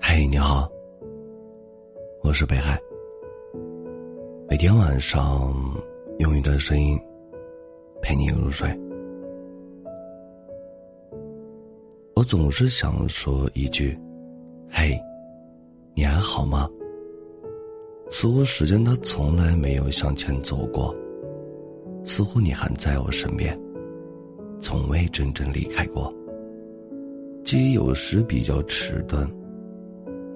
嘿，你好，我是北海。每天晚上用一段声音陪你入睡。我总是想说一句：“嘿，你还好吗？”似乎时间它从来没有向前走过，似乎你还在我身边，从未真正离开过。记忆有时比较迟钝，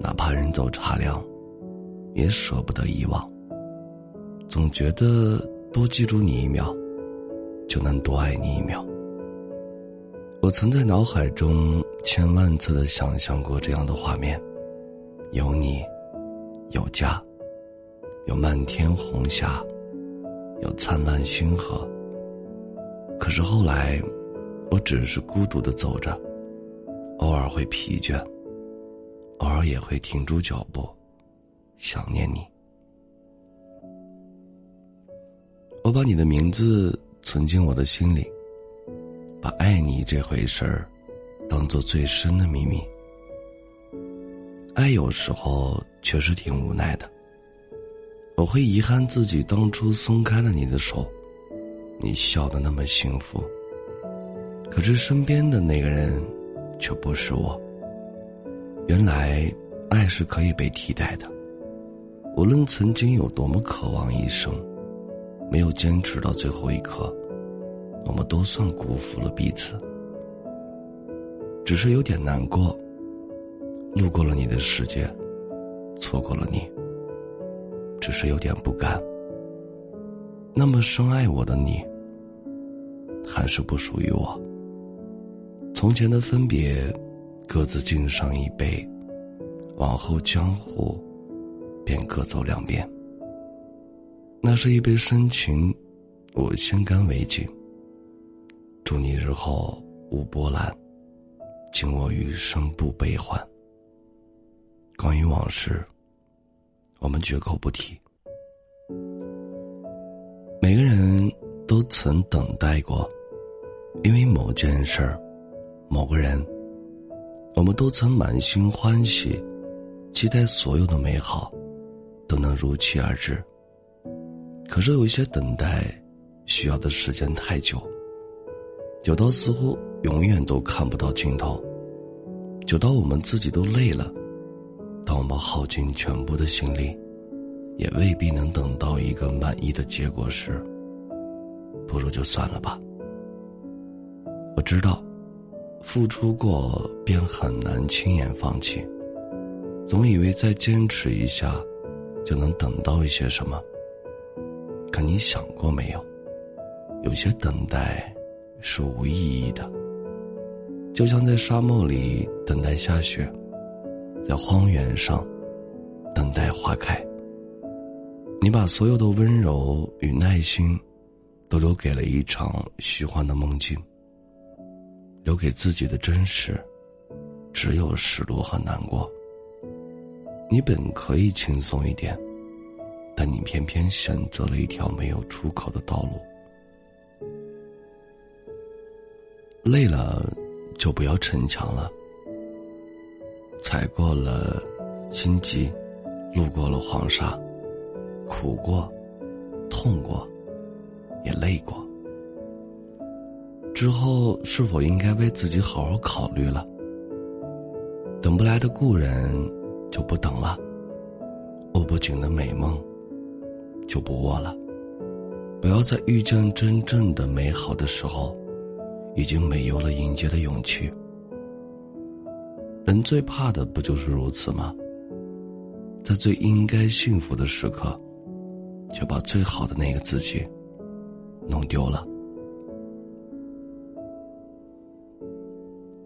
哪怕人走茶凉，也舍不得遗忘。总觉得多记住你一秒，就能多爱你一秒。我曾在脑海中千万次的想象过这样的画面：有你，有家，有漫天红霞，有灿烂星河。可是后来，我只是孤独的走着。偶尔会疲倦，偶尔也会停住脚步，想念你。我把你的名字存进我的心里，把爱你这回事儿当做最深的秘密。爱有时候确实挺无奈的，我会遗憾自己当初松开了你的手，你笑得那么幸福，可是身边的那个人。却不是我。原来，爱是可以被替代的。无论曾经有多么渴望一生，没有坚持到最后一刻，我们都算辜负了彼此。只是有点难过。路过了你的世界，错过了你。只是有点不甘。那么深爱我的你，还是不属于我。从前的分别，各自敬上一杯，往后江湖，便各走两边。那是一杯深情，我先干为敬。祝你日后无波澜，敬我余生不悲欢。关于往事，我们绝口不提。每个人都曾等待过，因为某件事儿。某个人，我们都曾满心欢喜，期待所有的美好都能如期而至。可是有一些等待，需要的时间太久，久到似乎永远都看不到尽头，久到我们自己都累了。当我们耗尽全部的心力，也未必能等到一个满意的结果时，不如就算了吧。我知道。付出过便很难轻言放弃，总以为再坚持一下，就能等到一些什么。可你想过没有？有些等待是无意义的，就像在沙漠里等待下雪，在荒原上等待花开。你把所有的温柔与耐心，都留给了一场虚幻的梦境。留给自己的真实，只有失落和难过。你本可以轻松一点，但你偏偏选择了一条没有出口的道路。累了，就不要逞强了。踩过了荆棘，路过了黄沙，苦过，痛过，也累过。之后是否应该为自己好好考虑了？等不来的故人就不等了，握不紧的美梦就不握了。不要在遇见真正的美好的时候，已经没有了迎接的勇气。人最怕的不就是如此吗？在最应该幸福的时刻，就把最好的那个自己弄丢了。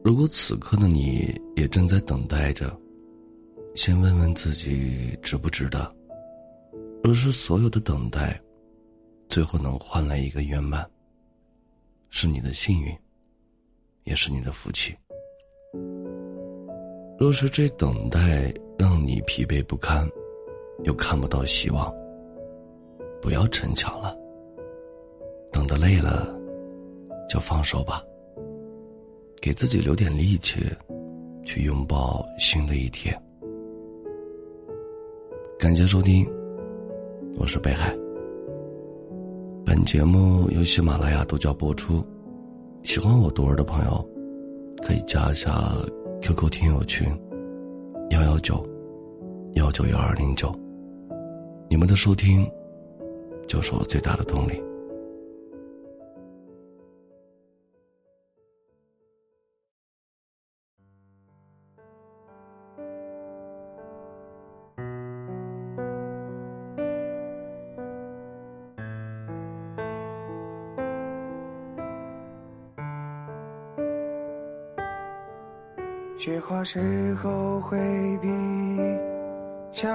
如果此刻的你也正在等待着，先问问自己值不值得。若是所有的等待，最后能换来一个圆满，是你的幸运，也是你的福气。若是这等待让你疲惫不堪，又看不到希望，不要逞强了。等得累了，就放手吧。给自己留点力气，去拥抱新的一天。感谢收听，我是北海。本节目由喜马拉雅独家播出。喜欢我读儿的朋友，可以加一下 QQ 听友群：幺幺九幺九幺二零九。你们的收听，就是我最大的动力。雪花时候会比较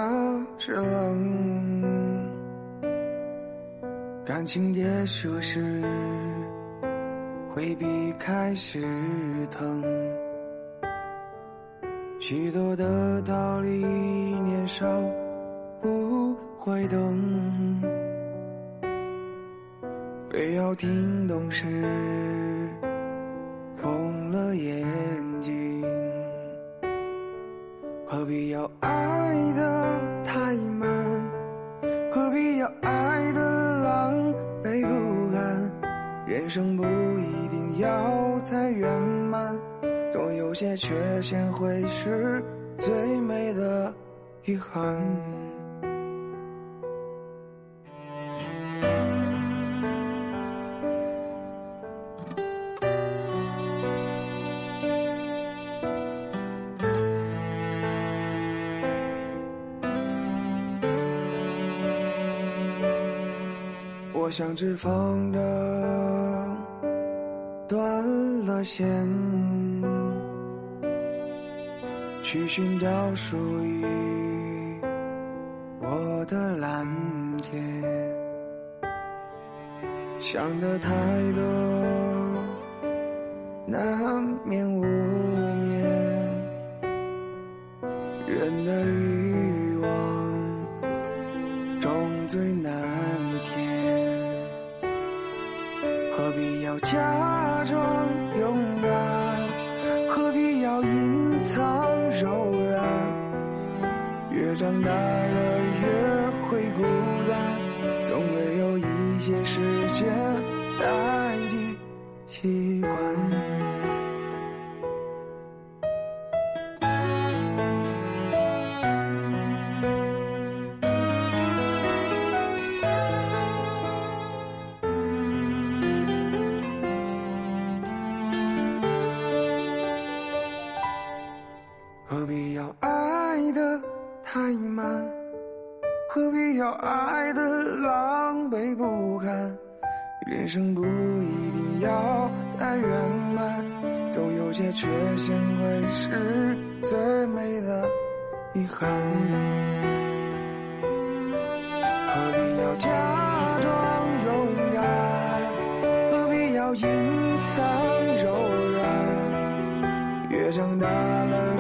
之冷，感情结束时会比开始疼，许多的道理年少不会懂，非要听懂时何必要爱的太满？何必要爱的狼狈不堪？人生不一定要太圆满，总有些缺陷会是最美的遗憾。像只风筝断了线，去寻找属于我的蓝天。想的太多，难免无假装勇敢？何必要隐藏柔软？越长大了人生不一定要太圆满，总有些缺陷会是最美的遗憾。何必要假装勇敢？何必要隐藏柔软？越长大了